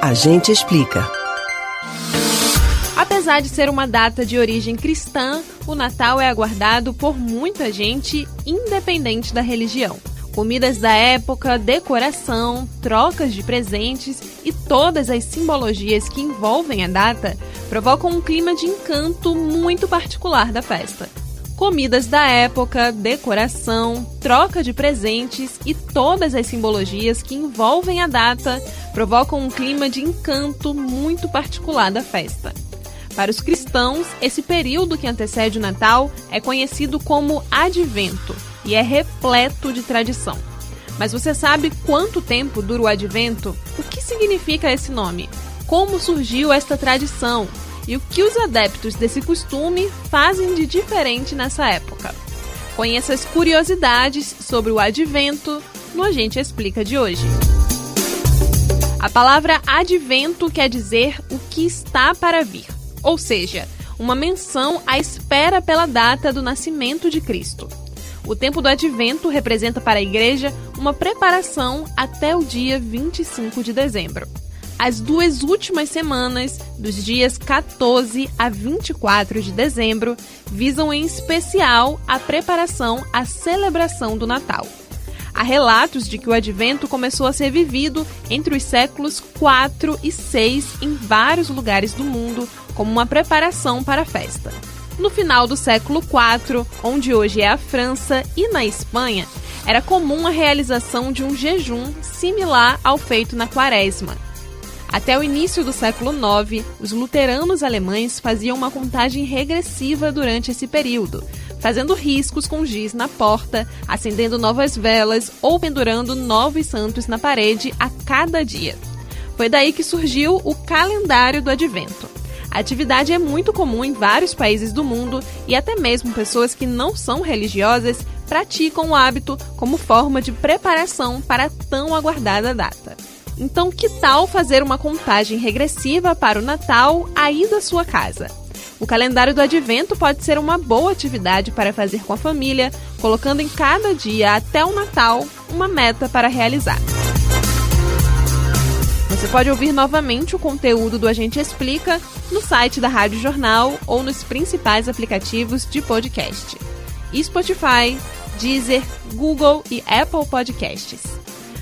A gente explica. Apesar de ser uma data de origem cristã, o Natal é aguardado por muita gente, independente da religião. Comidas da época, decoração, trocas de presentes e todas as simbologias que envolvem a data provocam um clima de encanto muito particular da festa. Comidas da época, decoração, troca de presentes e todas as simbologias que envolvem a data provocam um clima de encanto muito particular da festa. Para os cristãos, esse período que antecede o Natal é conhecido como Advento e é repleto de tradição. Mas você sabe quanto tempo dura o Advento? O que significa esse nome? Como surgiu esta tradição? E o que os adeptos desse costume fazem de diferente nessa época? Conheça as curiosidades sobre o Advento no A Gente Explica de hoje. A palavra advento quer dizer o que está para vir ou seja, uma menção à espera pela data do nascimento de Cristo. O tempo do advento representa para a igreja uma preparação até o dia 25 de dezembro. As duas últimas semanas, dos dias 14 a 24 de dezembro, visam em especial a preparação à celebração do Natal. Há relatos de que o advento começou a ser vivido entre os séculos 4 e 6 em vários lugares do mundo, como uma preparação para a festa. No final do século IV, onde hoje é a França, e na Espanha, era comum a realização de um jejum similar ao feito na Quaresma. Até o início do século IX, os luteranos alemães faziam uma contagem regressiva durante esse período, fazendo riscos com giz na porta, acendendo novas velas ou pendurando novos santos na parede a cada dia. Foi daí que surgiu o calendário do Advento. A atividade é muito comum em vários países do mundo e até mesmo pessoas que não são religiosas praticam o hábito como forma de preparação para a tão aguardada data. Então, que tal fazer uma contagem regressiva para o Natal aí da sua casa? O calendário do Advento pode ser uma boa atividade para fazer com a família, colocando em cada dia até o Natal uma meta para realizar. Você pode ouvir novamente o conteúdo do Agente Explica no site da Rádio Jornal ou nos principais aplicativos de podcast: Spotify, Deezer, Google e Apple Podcasts.